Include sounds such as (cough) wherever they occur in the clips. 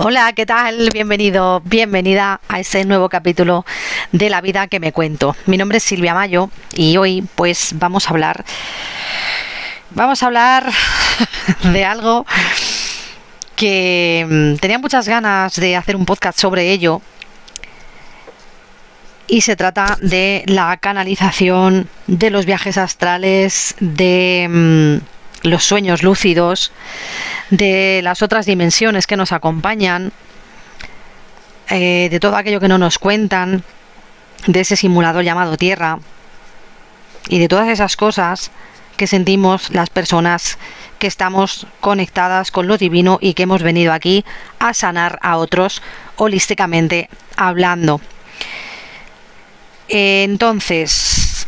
Hola, ¿qué tal? Bienvenido, bienvenida a este nuevo capítulo de la vida que me cuento. Mi nombre es Silvia Mayo y hoy pues vamos a hablar vamos a hablar (laughs) de algo que mm, tenía muchas ganas de hacer un podcast sobre ello y se trata de la canalización de los viajes astrales, de mm, los sueños lúcidos, de las otras dimensiones que nos acompañan, eh, de todo aquello que no nos cuentan, de ese simulador llamado Tierra y de todas esas cosas que sentimos las personas que estamos conectadas con lo divino y que hemos venido aquí a sanar a otros holísticamente hablando. Entonces,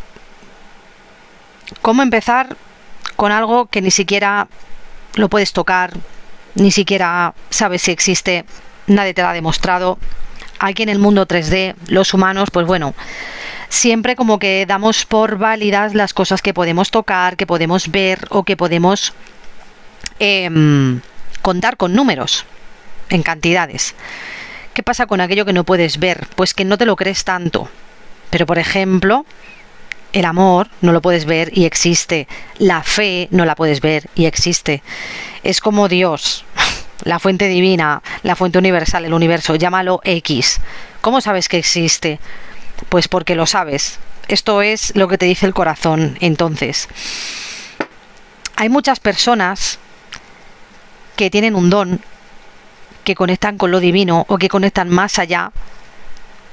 ¿cómo empezar con algo que ni siquiera lo puedes tocar, ni siquiera sabes si existe, nadie te lo ha demostrado. Aquí en el mundo 3D, los humanos, pues bueno, siempre como que damos por válidas las cosas que podemos tocar, que podemos ver o que podemos em, contar con números, en cantidades. ¿Qué pasa con aquello que no puedes ver? Pues que no te lo crees tanto. Pero por ejemplo, el amor no lo puedes ver y existe. La fe no la puedes ver y existe. Es como Dios, (laughs) la fuente divina, la fuente universal, el universo, llámalo X. ¿Cómo sabes que existe? Pues porque lo sabes. Esto es lo que te dice el corazón. Entonces, hay muchas personas que tienen un don, que conectan con lo divino o que conectan más allá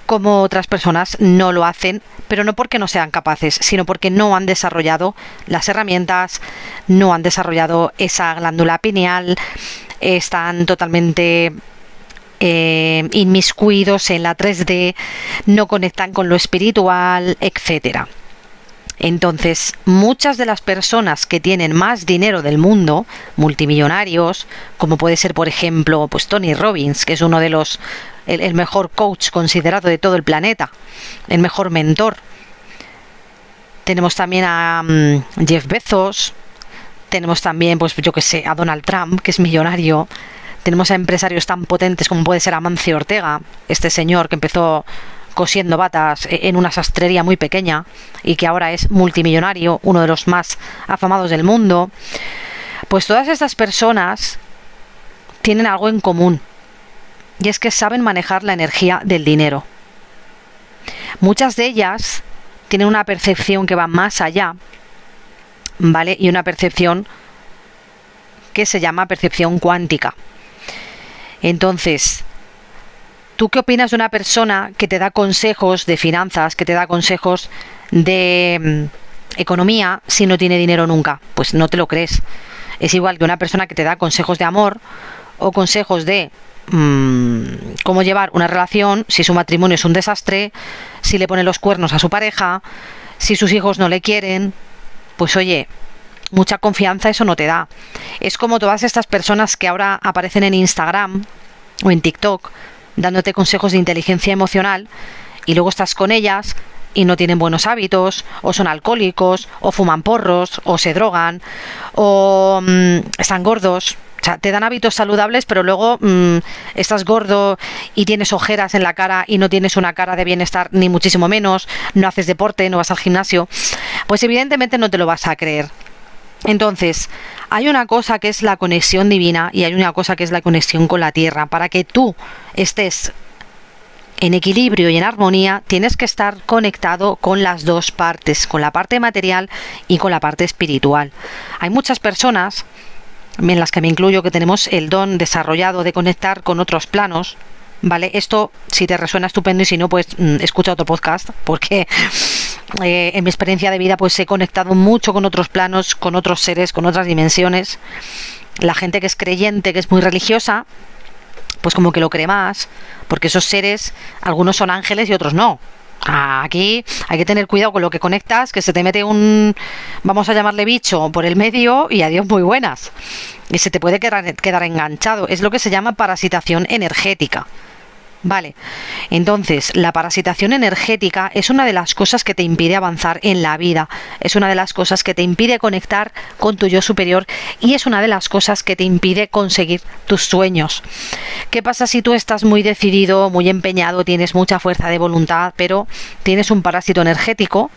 como otras personas no lo hacen, pero no porque no sean capaces, sino porque no han desarrollado las herramientas, no han desarrollado esa glándula pineal, están totalmente eh, inmiscuidos en la 3D, no conectan con lo espiritual, etcétera. Entonces, muchas de las personas que tienen más dinero del mundo, multimillonarios, como puede ser, por ejemplo, pues Tony Robbins, que es uno de los el, mejor coach considerado de todo el planeta, el mejor mentor. Tenemos también a mm, Jeff Bezos, tenemos también, pues yo que sé, a Donald Trump, que es millonario. Tenemos a empresarios tan potentes como puede ser Amancio Ortega, este señor que empezó cosiendo batas e, en una sastrería muy pequeña y que ahora es multimillonario, uno de los más afamados del mundo, pues todas estas personas tienen algo en común y es que saben manejar la energía del dinero. Muchas de ellas tienen una percepción que va más allá, ¿vale? Y una percepción que se llama percepción cuántica. Entonces, ¿Tú qué opinas de una persona que te da consejos de finanzas, que te da consejos de mm, economía si no tiene dinero nunca? Pues no te lo crees. Es igual que una persona que te da consejos de amor o consejos de mm, cómo llevar una relación si su matrimonio es un desastre, si le pone los cuernos a su pareja, si sus hijos no le quieren. Pues oye, mucha confianza eso no te da. Es como todas estas personas que ahora aparecen en Instagram o en TikTok dándote consejos de inteligencia emocional y luego estás con ellas y no tienen buenos hábitos, o son alcohólicos, o fuman porros, o se drogan, o mm, están gordos. O sea, te dan hábitos saludables, pero luego mm, estás gordo y tienes ojeras en la cara y no tienes una cara de bienestar, ni muchísimo menos, no haces deporte, no vas al gimnasio, pues evidentemente no te lo vas a creer. Entonces, hay una cosa que es la conexión divina y hay una cosa que es la conexión con la tierra. Para que tú estés en equilibrio y en armonía, tienes que estar conectado con las dos partes, con la parte material y con la parte espiritual. Hay muchas personas, en las que me incluyo, que tenemos el don desarrollado de conectar con otros planos, ¿vale? Esto, si te resuena estupendo y si no, pues mm, escucha otro podcast, porque eh, en mi experiencia de vida pues he conectado mucho con otros planos, con otros seres, con otras dimensiones. La gente que es creyente, que es muy religiosa, pues como que lo cree más, porque esos seres, algunos son ángeles y otros no. Aquí hay que tener cuidado con lo que conectas, que se te mete un, vamos a llamarle bicho, por el medio y adiós muy buenas. Y se te puede quedar, quedar enganchado. Es lo que se llama parasitación energética. Vale, entonces la parasitación energética es una de las cosas que te impide avanzar en la vida, es una de las cosas que te impide conectar con tu yo superior y es una de las cosas que te impide conseguir tus sueños. ¿Qué pasa si tú estás muy decidido, muy empeñado, tienes mucha fuerza de voluntad, pero tienes un parásito energético?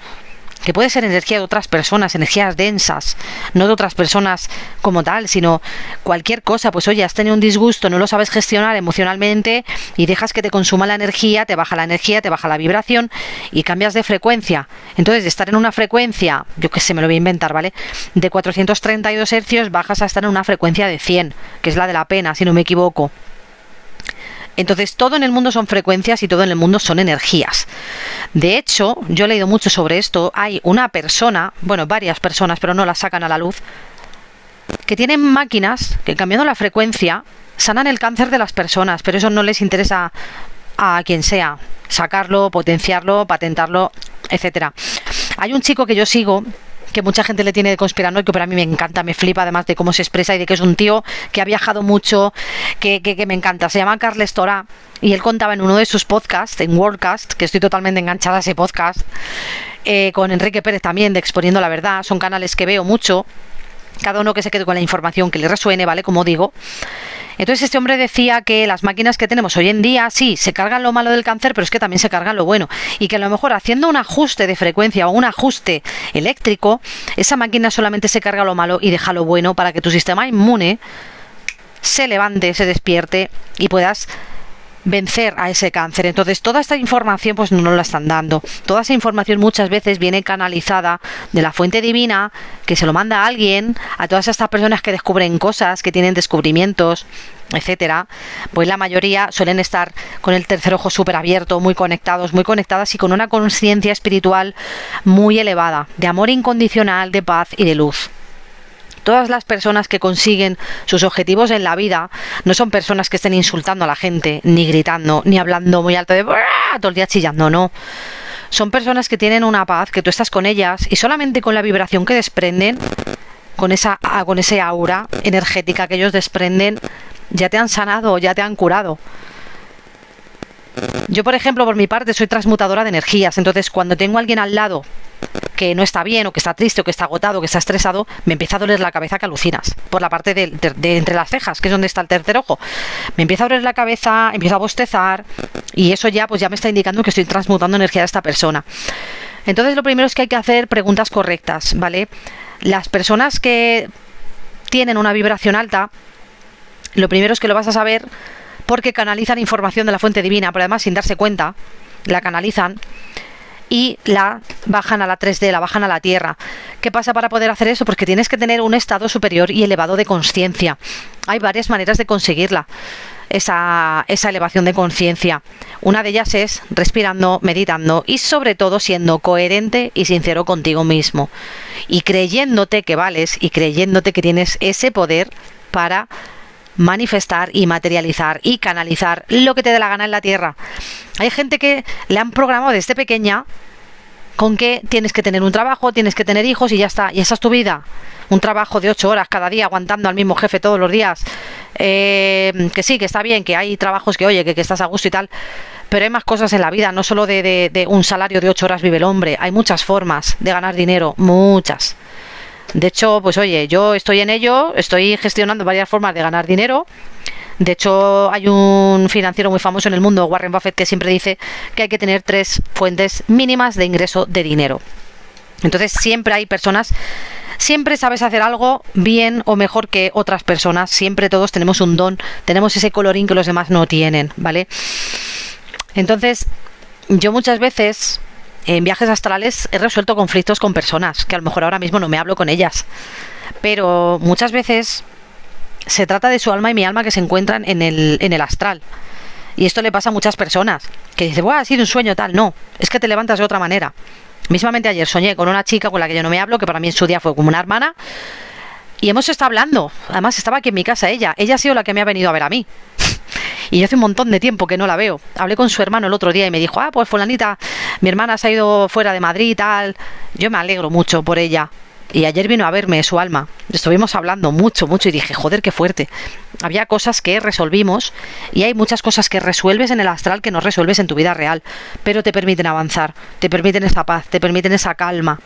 Que puede ser energía de otras personas, energías densas, no de otras personas como tal, sino cualquier cosa, pues oye, has tenido un disgusto, no lo sabes gestionar emocionalmente y dejas que te consuma la energía, te baja la energía, te baja la vibración y cambias de frecuencia. Entonces, de estar en una frecuencia, yo que sé, me lo voy a inventar, ¿vale? De 432 hercios bajas a estar en una frecuencia de 100, que es la de la pena, si no me equivoco. Entonces, todo en el mundo son frecuencias y todo en el mundo son energías. De hecho, yo he leído mucho sobre esto. Hay una persona, bueno, varias personas, pero no las sacan a la luz, que tienen máquinas que cambiando la frecuencia sanan el cáncer de las personas, pero eso no les interesa a quien sea, sacarlo, potenciarlo, patentarlo, etcétera. Hay un chico que yo sigo que mucha gente le tiene de conspiranoico, que para mí me encanta, me flipa además de cómo se expresa y de que es un tío que ha viajado mucho, que, que, me encanta. Se llama Carles Torá y él contaba en uno de sus podcasts, en Worldcast, que estoy totalmente enganchada a ese podcast, eh, con Enrique Pérez también de Exponiendo la Verdad, son canales que veo mucho, cada uno que se quede con la información que le resuene, ¿vale? Como digo. Entonces este hombre decía que las máquinas que tenemos hoy en día, sí, se cargan lo malo del cáncer, pero es que también se cargan lo bueno. Y que a lo mejor haciendo un ajuste de frecuencia o un ajuste eléctrico, esa máquina solamente se carga lo malo y deja lo bueno para que tu sistema inmune se levante, se despierte y puedas vencer a ese cáncer. Entonces, toda esta información pues no nos la están dando. Toda esa información muchas veces viene canalizada de la fuente divina que se lo manda a alguien, a todas estas personas que descubren cosas, que tienen descubrimientos, etcétera, pues la mayoría suelen estar con el tercer ojo súper abierto, muy conectados, muy conectadas y con una conciencia espiritual muy elevada, de amor incondicional, de paz y de luz. Todas las personas que consiguen sus objetivos en la vida no son personas que estén insultando a la gente, ni gritando, ni hablando muy alto de todo el día chillando, no. Son personas que tienen una paz, que tú estás con ellas y solamente con la vibración que desprenden, con esa con ese aura energética que ellos desprenden, ya te han sanado, ya te han curado. Yo, por ejemplo, por mi parte, soy transmutadora de energías. Entonces, cuando tengo a alguien al lado que no está bien, o que está triste, o que está agotado, que está estresado, me empieza a doler la cabeza que alucinas. Por la parte de, entre las cejas, que es donde está el tercer ojo. Me empieza a doler la cabeza, empiezo a bostezar, y eso ya, pues ya me está indicando que estoy transmutando energía de esta persona. Entonces, lo primero es que hay que hacer preguntas correctas, ¿vale? Las personas que tienen una vibración alta, lo primero es que lo vas a saber porque canalizan información de la fuente divina, pero además sin darse cuenta, la canalizan y la bajan a la 3D, la bajan a la Tierra. ¿Qué pasa para poder hacer eso? Porque tienes que tener un estado superior y elevado de conciencia. Hay varias maneras de conseguirla. Esa, esa, elevación de conciencia. Una de ellas es respirando, meditando y sobre todo siendo coherente y sincero contigo mismo. Y creyéndote que vales y creyéndote que tienes ese poder para manifestar y materializar y canalizar lo que te dé la gana en la tierra. Hay gente que le han programado desde pequeña con que tienes que tener un trabajo, tienes que tener hijos y ya está, y esa es tu vida. Un trabajo de ocho horas cada día aguantando al mismo jefe todos los días. Eh, que sí, que está bien, que hay trabajos que, oye, que, estás a gusto y tal, pero hay más cosas en la vida, no solo de, de un salario de ocho horas vive el hombre, hay muchas formas de ganar dinero, muchas. De hecho, pues oye, yo estoy en ello, estoy gestionando varias formas de ganar dinero. De hecho, hay un financiero muy famoso en el mundo, Warren Buffett, que siempre dice que hay que tener tres fuentes mínimas de ingreso de dinero. Entonces, siempre hay personas, siempre sabes hacer algo bien o mejor que otras personas. Siempre todos tenemos un don, tenemos ese colorín que los demás no tienen, ¿vale? Entonces, yo muchas veces en viajes astrales he resuelto conflictos con personas que a lo mejor ahora mismo no me hablo con ellas. Pero muchas veces se trata de su alma y mi alma que se encuentran en el, en el astral. Y esto le pasa a muchas personas. Que dicen, bueno, ha sido un sueño tal. No, es que te levantas de otra manera. Mismamente ayer soñé con una chica con la que yo no me hablo, que para mí en su día fue como una hermana. Y hemos estado hablando. Además, estaba aquí en mi casa ella. Ella ha sido la que me ha venido a ver a mí. Y yo hace un montón de tiempo que no la veo. Hablé con su hermano el otro día y me dijo, ah, pues fulanita, mi hermana se ha ido fuera de Madrid y tal. Yo me alegro mucho por ella. Y ayer vino a verme su alma. Estuvimos hablando mucho, mucho y dije, joder, qué fuerte. Había cosas que resolvimos y hay muchas cosas que resuelves en el astral que no resuelves en tu vida real, pero te permiten avanzar, te permiten esa paz, te permiten esa calma,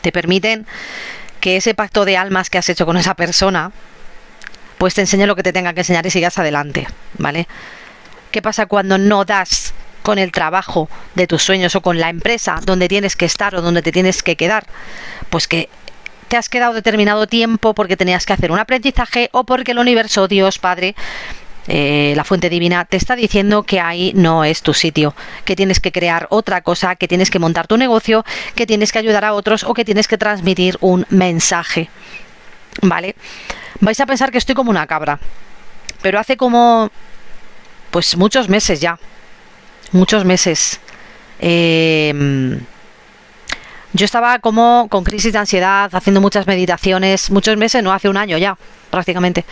te permiten que ese pacto de almas que has hecho con esa persona, pues te enseñe lo que te tenga que enseñar y sigas adelante, ¿vale? ¿Qué pasa cuando no das con el trabajo de tus sueños o con la empresa donde tienes que estar o donde te tienes que quedar? Pues que te has quedado determinado tiempo porque tenías que hacer un aprendizaje o porque el universo, Dios, Padre, eh, la fuente divina te está diciendo que ahí no es tu sitio, que tienes que crear otra cosa, que tienes que montar tu negocio, que tienes que ayudar a otros o que tienes que transmitir un mensaje. ¿Vale? Vais a pensar que estoy como una cabra, pero hace como pues muchos meses ya, muchos meses. Eh, yo estaba como con crisis de ansiedad, haciendo muchas meditaciones, muchos meses, no hace un año ya, prácticamente.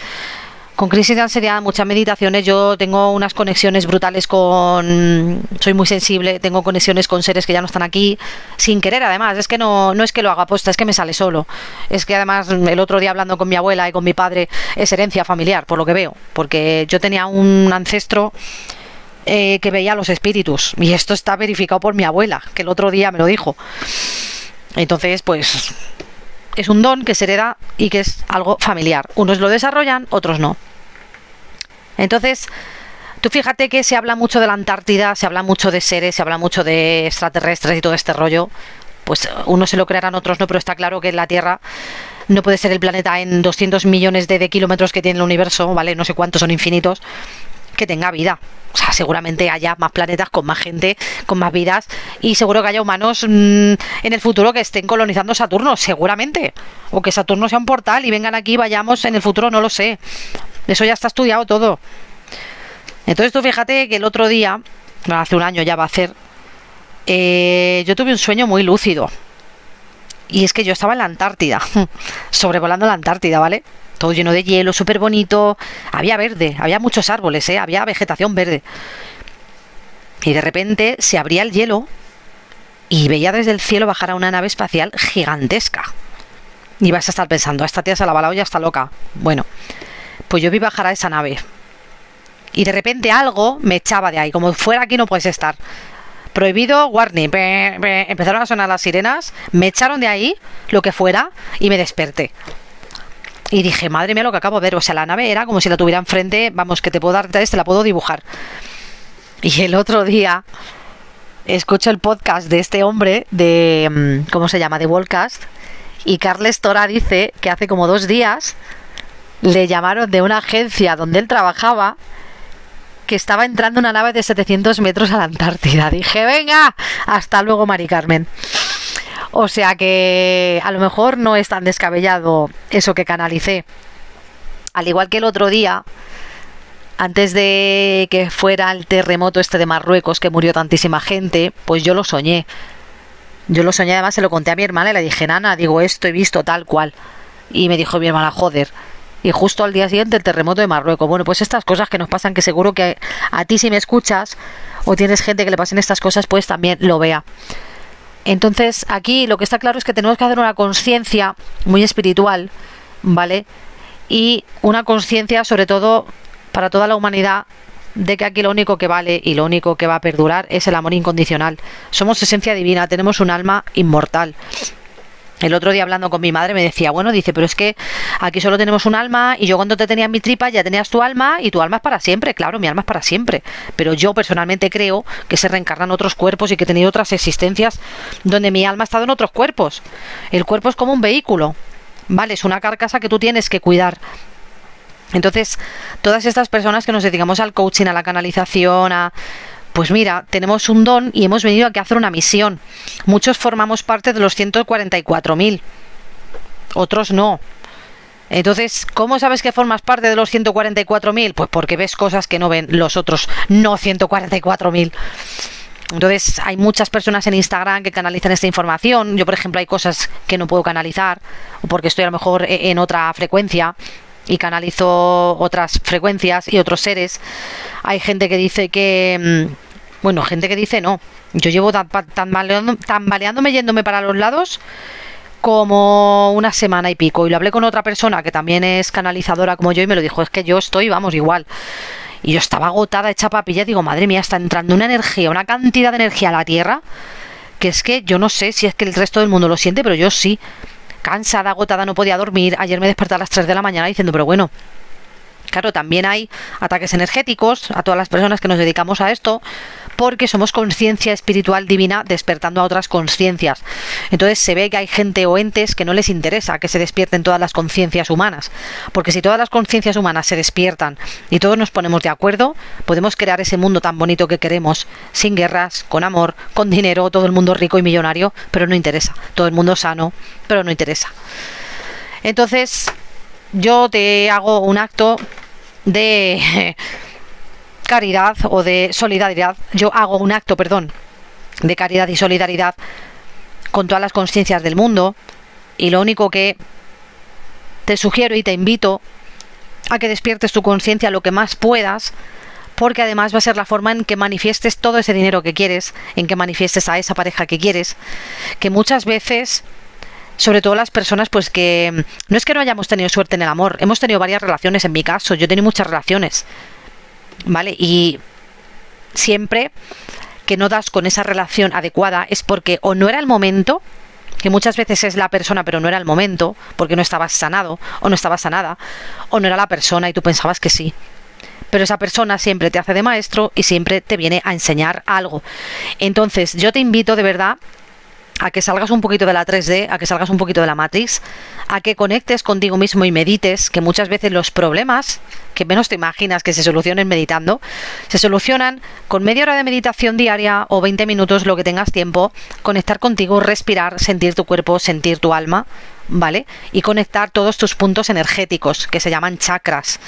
Con crisis de ansiedad, muchas meditaciones, yo tengo unas conexiones brutales con... Soy muy sensible, tengo conexiones con seres que ya no están aquí, sin querer además, es que no, no es que lo haga aposta, es que me sale solo. Es que además el otro día hablando con mi abuela y con mi padre es herencia familiar, por lo que veo, porque yo tenía un ancestro eh, que veía los espíritus. Y esto está verificado por mi abuela, que el otro día me lo dijo. Entonces, pues es un don que se hereda y que es algo familiar. Unos lo desarrollan, otros no. Entonces, tú fíjate que se habla mucho de la Antártida, se habla mucho de seres, se habla mucho de extraterrestres y todo este rollo. Pues unos se lo creerán, otros no, pero está claro que la Tierra no puede ser el planeta en 200 millones de, de kilómetros que tiene el universo, ¿vale? No sé cuántos son infinitos que tenga vida. O sea, seguramente haya más planetas con más gente, con más vidas y seguro que haya humanos mm, en el futuro que estén colonizando Saturno, seguramente. O que Saturno sea un portal y vengan aquí y vayamos en el futuro, no lo sé. Eso ya está estudiado todo. Entonces tú fíjate que el otro día, hace un año ya va a ser, eh, yo tuve un sueño muy lúcido. Y es que yo estaba en la Antártida, (laughs) sobrevolando la Antártida, ¿vale? todo lleno de hielo, súper bonito. Había verde, había muchos árboles, ¿eh? había vegetación verde. Y de repente se abría el hielo y veía desde el cielo bajar a una nave espacial gigantesca. Y vas a estar pensando, esta tía se la va la olla, está loca. Bueno, pues yo vi bajar a esa nave. Y de repente algo me echaba de ahí, como fuera aquí no puedes estar. Prohibido, warning. Empezaron a sonar las sirenas, me echaron de ahí, lo que fuera, y me desperté. Y dije, madre mía, lo que acabo de ver. O sea, la nave era como si la tuviera enfrente. Vamos, que te puedo dar te la puedo dibujar. Y el otro día escucho el podcast de este hombre, de. Mm, ¿Cómo se llama? De Wallcast. Y Carles Tora dice que hace como dos días le llamaron de una agencia donde él trabajaba que estaba entrando una nave de 700 metros a la Antártida. Dije, venga, hasta luego, Mari Carmen. O sea que a lo mejor no es tan descabellado eso que canalicé. Al igual que el otro día, antes de que fuera el terremoto este de Marruecos, que murió tantísima gente, pues yo lo soñé. Yo lo soñé, además se lo conté a mi hermana y le dije, Nana, digo esto, he visto tal cual. Y me dijo mi hermana, joder. Y justo al día siguiente el terremoto de Marruecos. Bueno, pues estas cosas que nos pasan, que seguro que a ti si me escuchas o tienes gente que le pasen estas cosas, pues también lo vea. Entonces, aquí lo que está claro es que tenemos que hacer una conciencia muy espiritual, ¿vale? Y una conciencia, sobre todo, para toda la humanidad, de que aquí lo único que vale y lo único que va a perdurar es el amor incondicional. Somos esencia divina, tenemos un alma inmortal. El otro día hablando con mi madre me decía, bueno, dice, pero es que aquí solo tenemos un alma y yo cuando te tenía en mi tripa ya tenías tu alma y tu alma es para siempre, claro, mi alma es para siempre. Pero yo personalmente creo que se reencarnan otros cuerpos y que he tenido otras existencias donde mi alma ha estado en otros cuerpos. El cuerpo es como un vehículo, ¿vale? Es una carcasa que tú tienes que cuidar. Entonces, todas estas personas que nos dedicamos al coaching, a la canalización, a pues mira, tenemos un don y hemos venido aquí a hacer una misión. Muchos formamos parte de los 144.000, otros no. Entonces, ¿cómo sabes que formas parte de los 144.000? Pues porque ves cosas que no ven los otros no 144.000. Entonces, hay muchas personas en Instagram que canalizan esta información. Yo, por ejemplo, hay cosas que no puedo canalizar, porque estoy a lo mejor e-, en otra frecuencia y canalizo otras frecuencias y otros seres. Hay gente que dice que mm, bueno, gente que dice no. Yo llevo tan, tambaleándome yéndome para los lados como una semana y pico. Y lo hablé con otra persona que también es canalizadora como yo y me lo dijo, es que yo estoy, vamos, igual. Y yo estaba agotada, hecha papilla, digo, madre mía, está entrando una energía, una cantidad de energía a la Tierra, que es que yo no sé si es que el resto del mundo lo siente, pero yo sí. Cansada, agotada, no podía dormir. Ayer me desperté a las 3 de la mañana diciendo, pero bueno, Claro, también hay ataques energéticos a todas las personas que nos dedicamos a esto, porque somos conciencia espiritual divina despertando a otras conciencias. Entonces se ve que hay gente o entes que no les interesa que se despierten todas las conciencias humanas, porque si todas las conciencias humanas se despiertan y todos nos ponemos de acuerdo, podemos crear ese mundo tan bonito que queremos, sin guerras, con amor, con dinero, todo el mundo rico y millonario, pero no interesa, todo el mundo sano, pero no interesa. Entonces, yo te hago un acto de caridad o de solidaridad, yo hago un acto, perdón, de caridad y solidaridad con todas las conciencias del mundo y lo único que te sugiero y te invito a que despiertes tu conciencia lo que más puedas porque además va a ser la forma en que manifiestes todo ese dinero que quieres, en que manifiestes a esa pareja que quieres, que muchas veces sobre todo las personas pues que no es que no hayamos tenido suerte en el amor, hemos tenido varias relaciones en mi caso, yo he tenido muchas relaciones, ¿vale? Y siempre que no das con esa relación adecuada es porque o no era el momento, que muchas veces es la persona pero no era el momento, porque no estabas sanado o no estabas sanada, o no era la persona y tú pensabas que sí. Pero esa persona siempre te hace de maestro y siempre te viene a enseñar algo. Entonces yo te invito de verdad a que salgas un poquito de la 3D, a que salgas un poquito de la Matrix, a que conectes contigo mismo y medites, que muchas veces los problemas que menos te imaginas que se solucionen meditando, se solucionan con media hora de meditación diaria o 20 minutos, lo que tengas tiempo, conectar contigo, respirar, sentir tu cuerpo, sentir tu alma, ¿vale? Y conectar todos tus puntos energéticos, que se llaman chakras.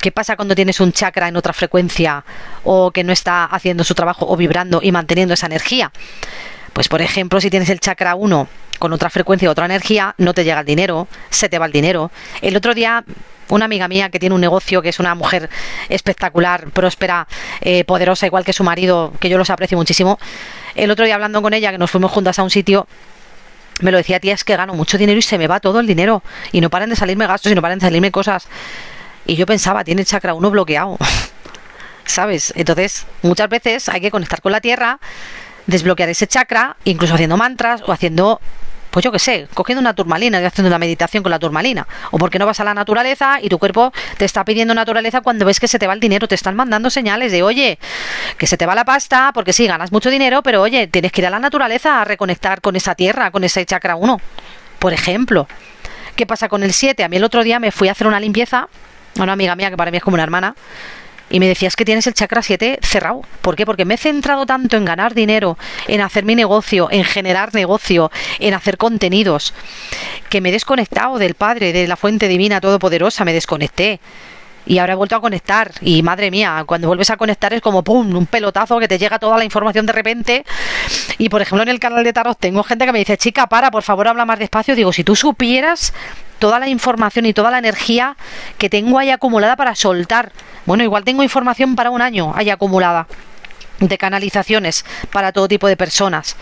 ¿Qué pasa cuando tienes un chakra en otra frecuencia o que no está haciendo su trabajo o vibrando y manteniendo esa energía? Pues por ejemplo, si tienes el chakra 1 con otra frecuencia, otra energía, no te llega el dinero, se te va el dinero. El otro día una amiga mía que tiene un negocio, que es una mujer espectacular, próspera, eh, poderosa, igual que su marido, que yo los aprecio muchísimo. El otro día hablando con ella, que nos fuimos juntas a un sitio, me lo decía, tía, es que gano mucho dinero y se me va todo el dinero. Y no paran de salirme gastos y no paran de salirme cosas. Y yo pensaba, tiene el chakra 1 bloqueado. (laughs) ¿Sabes? Entonces, muchas veces hay que conectar con la tierra desbloquear ese chakra, incluso haciendo mantras o haciendo pues yo qué sé, cogiendo una turmalina y haciendo una meditación con la turmalina. O porque no vas a la naturaleza y tu cuerpo te está pidiendo naturaleza cuando ves que se te va el dinero, te están mandando señales de, oye, que se te va la pasta, porque sí, ganas mucho dinero, pero oye, tienes que ir a la naturaleza a reconectar con esa tierra, con ese chakra 1. Por ejemplo, ¿qué pasa con el 7? A mí el otro día me fui a hacer una limpieza, a una amiga mía que para mí es como una hermana, y me decías que tienes el chakra 7 cerrado. ¿Por qué? Porque me he centrado tanto en ganar dinero, en hacer mi negocio, en generar negocio, en hacer contenidos, que me he desconectado del Padre, de la fuente divina todopoderosa, me desconecté. Y ahora he vuelto a conectar. Y madre mía, cuando vuelves a conectar es como ¡pum! un pelotazo que te llega toda la información de repente. Y por ejemplo, en el canal de Tarot tengo gente que me dice, chica, para, por favor, habla más despacio. Digo, si tú supieras toda la información y toda la energía que tengo ahí acumulada para soltar. Bueno, igual tengo información para un año ahí acumulada de canalizaciones para todo tipo de personas.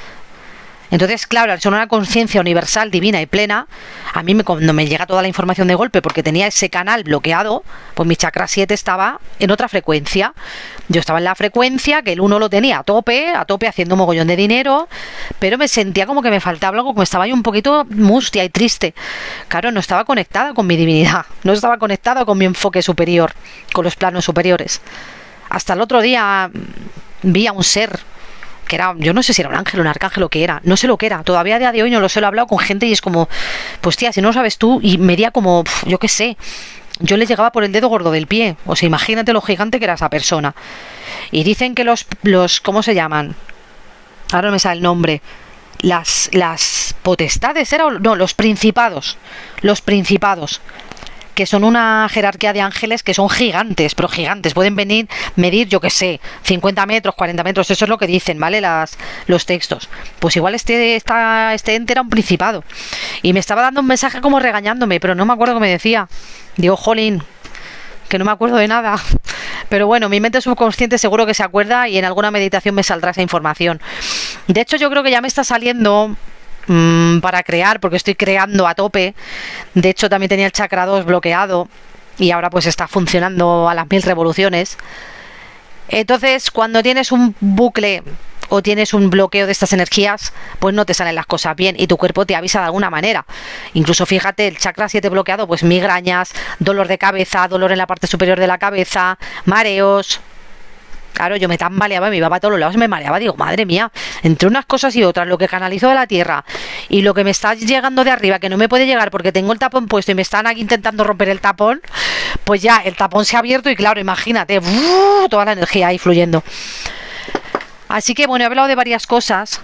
Entonces, claro, al ser una conciencia universal, divina y plena, a mí me, cuando me llega toda la información de golpe porque tenía ese canal bloqueado, pues mi chakra 7 estaba en otra frecuencia. Yo estaba en la frecuencia que el 1 lo tenía a tope, a tope haciendo mogollón de dinero, pero me sentía como que me faltaba algo, como estaba yo un poquito mustia y triste. Claro, no estaba conectada con mi divinidad, (laughs) no estaba conectada con mi enfoque superior, con los planos superiores. Hasta el otro día mm, vi a un ser que era, yo no sé si era un ángel o un arcángel o qué era, no sé lo que era, todavía a día de hoy no lo sé, lo he hablado con gente y es como, pues tía, si no lo sabes tú, y medía como, yo qué sé, yo le llegaba por el dedo gordo del pie, o sea, imagínate lo gigante que era esa persona. Y dicen que los, los ¿cómo se llaman? Ahora no me sale el nombre. Las, las potestades, era, no, los principados, los principados que son una jerarquía de ángeles que son gigantes, pero gigantes, pueden venir, medir, yo que sé, 50 metros, 40 metros, eso es lo que dicen, ¿vale? Las, los textos. Pues igual este, esta, este ente era un principado. Y me estaba dando un mensaje como regañándome, pero no me acuerdo qué me decía. Digo, jolín, que no me acuerdo de nada. (laughs) Pero bueno, mi mente subconsciente seguro que se acuerda y en alguna meditación me saldrá esa información. De hecho, yo creo que ya me está saliendo mm, para crear, porque estoy creando a tope. De hecho, también tenía el chakra 2 bloqueado y ahora pues está funcionando a las mil revoluciones. Entonces, cuando tienes un bucle o tienes un bloqueo de estas energías, pues no te salen las cosas bien y tu cuerpo te avisa de alguna manera. Incluso fíjate, el chakra 7 bloqueado, pues migrañas, dolor de cabeza, dolor en la parte superior de la cabeza, mareos, Claro, yo me tambaleaba, me iba para todos los lados, me mareaba, digo, madre mía, entre unas cosas y otras, lo que canalizo de la tierra y lo que me está llegando de arriba, que no me puede llegar porque tengo el tapón puesto y me están aquí intentando romper el tapón, pues ya el tapón se ha abierto y claro, imagínate, toda la energía ahí fluyendo. Así que bueno, he hablado de varias cosas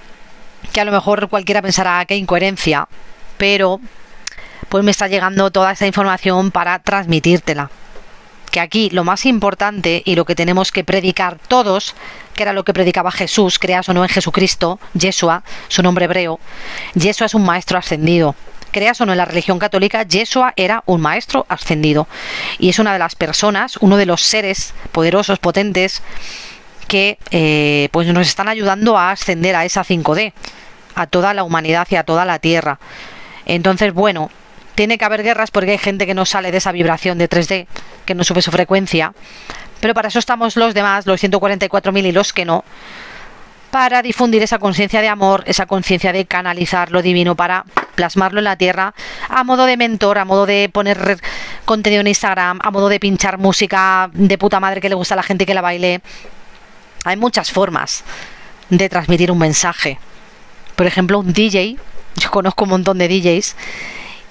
que a lo mejor cualquiera pensará que incoherencia, pero pues me está llegando toda esta información para transmitírtela que aquí lo más importante y lo que tenemos que predicar todos, que era lo que predicaba Jesús, creas o no en Jesucristo, Yeshua, su nombre hebreo, Yeshua es un maestro ascendido. Creas o no en la religión católica, Yeshua era un maestro ascendido. Y es una de las personas, uno de los seres poderosos, potentes, que eh, pues nos están ayudando a ascender a esa 5D, a toda la humanidad y a toda la Tierra. Entonces, bueno, tiene que haber guerras porque hay gente que no sale de esa vibración de 3D, que no sube su frecuencia. Pero para eso estamos los demás, los 144.000 y los que no, para difundir esa conciencia de amor, esa conciencia de canalizar lo divino para plasmarlo en la tierra a modo de mentor, a modo de poner contenido en Instagram, a modo de pinchar música de puta madre que le gusta a la gente que la baile. Hay muchas formas de transmitir un mensaje. Por ejemplo, un DJ, yo conozco un montón de DJs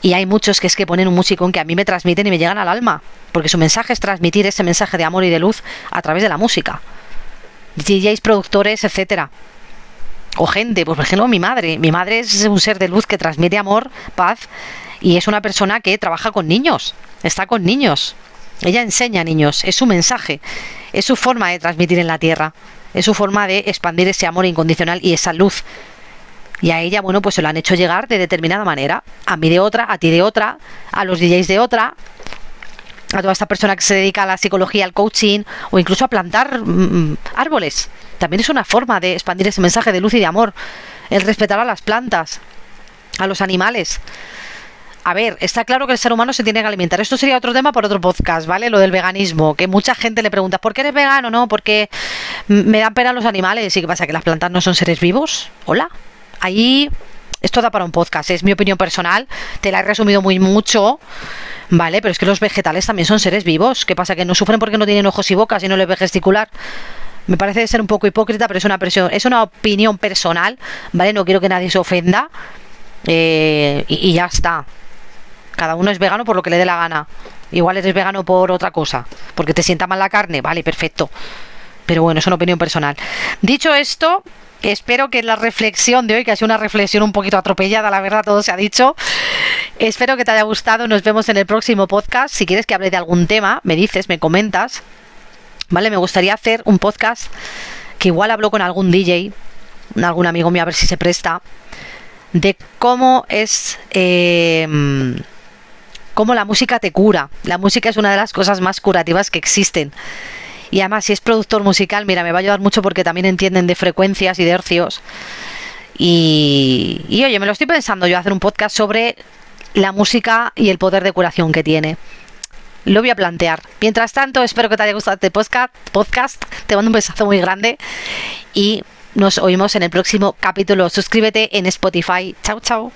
y hay muchos que es que ponen un músico que a mí me transmiten y me llegan al alma, porque su mensaje es transmitir ese mensaje de amor y de luz a través de la música. DJs, productores, etcétera. O gente, pues por ejemplo mi madre. Mi madre es un ser de luz que transmite amor, paz, y es una persona que trabaja con niños, está con niños. Ella enseña a niños, es su mensaje, es su forma de transmitir en la tierra, es su forma de expandir ese amor incondicional y esa luz y a ella, bueno, pues se lo han hecho llegar de determinada manera. A mí de otra, a ti de otra, a los DJs de otra, a toda esta persona que se dedica a la psicología, al coaching o incluso a plantar mm, mm, árboles. También es una forma de expandir ese mensaje de luz y de amor. El respetar a las plantas, a los animales. A ver, está claro que el ser humano se tiene que alimentar. Esto sería otro tema por otro podcast, ¿vale? Lo del veganismo, que mucha gente le pregunta, ¿por qué eres vegano? No, porque me dan pena los animales. ¿Y qué pasa? ¿Que las plantas no son seres vivos? Hola ahí esto da para un podcast, es mi opinión personal, te la he resumido muy mucho, ¿vale? Pero es que los vegetales también son seres vivos. ¿Qué pasa? Que no sufren porque no tienen ojos y bocas y no les ve gesticular. Me parece ser un poco hipócrita, pero es una, es una opinión personal, ¿vale? No quiero que nadie se ofenda eh, y, y ya está. Cada uno es vegano por lo que le dé la gana. Igual eres vegano por otra cosa, porque te sienta mal la carne, vale, perfecto. Pero bueno, es una opinión personal. Dicho esto, espero que la reflexión de hoy, que ha sido una reflexión un poquito atropellada, la verdad, todo se ha dicho. Espero que te haya gustado. Nos vemos en el próximo podcast. Si quieres que hable de algún tema, me dices, me comentas. Vale, me gustaría hacer un podcast que igual hablo con algún DJ, algún amigo mío, a ver si se presta, de cómo es. Eh, cómo la música te cura. La música es una de las cosas más curativas que existen. Y además, si es productor musical, mira, me va a ayudar mucho porque también entienden de frecuencias y de hercios. Y, oye, me lo estoy pensando yo hacer un podcast sobre la música y el poder de curación que tiene. Lo voy a plantear. Mientras tanto, espero que te haya gustado este podcast. podcast. Te mando un besazo muy grande y nos oímos en el próximo capítulo. Suscríbete en Spotify. Chao, chao.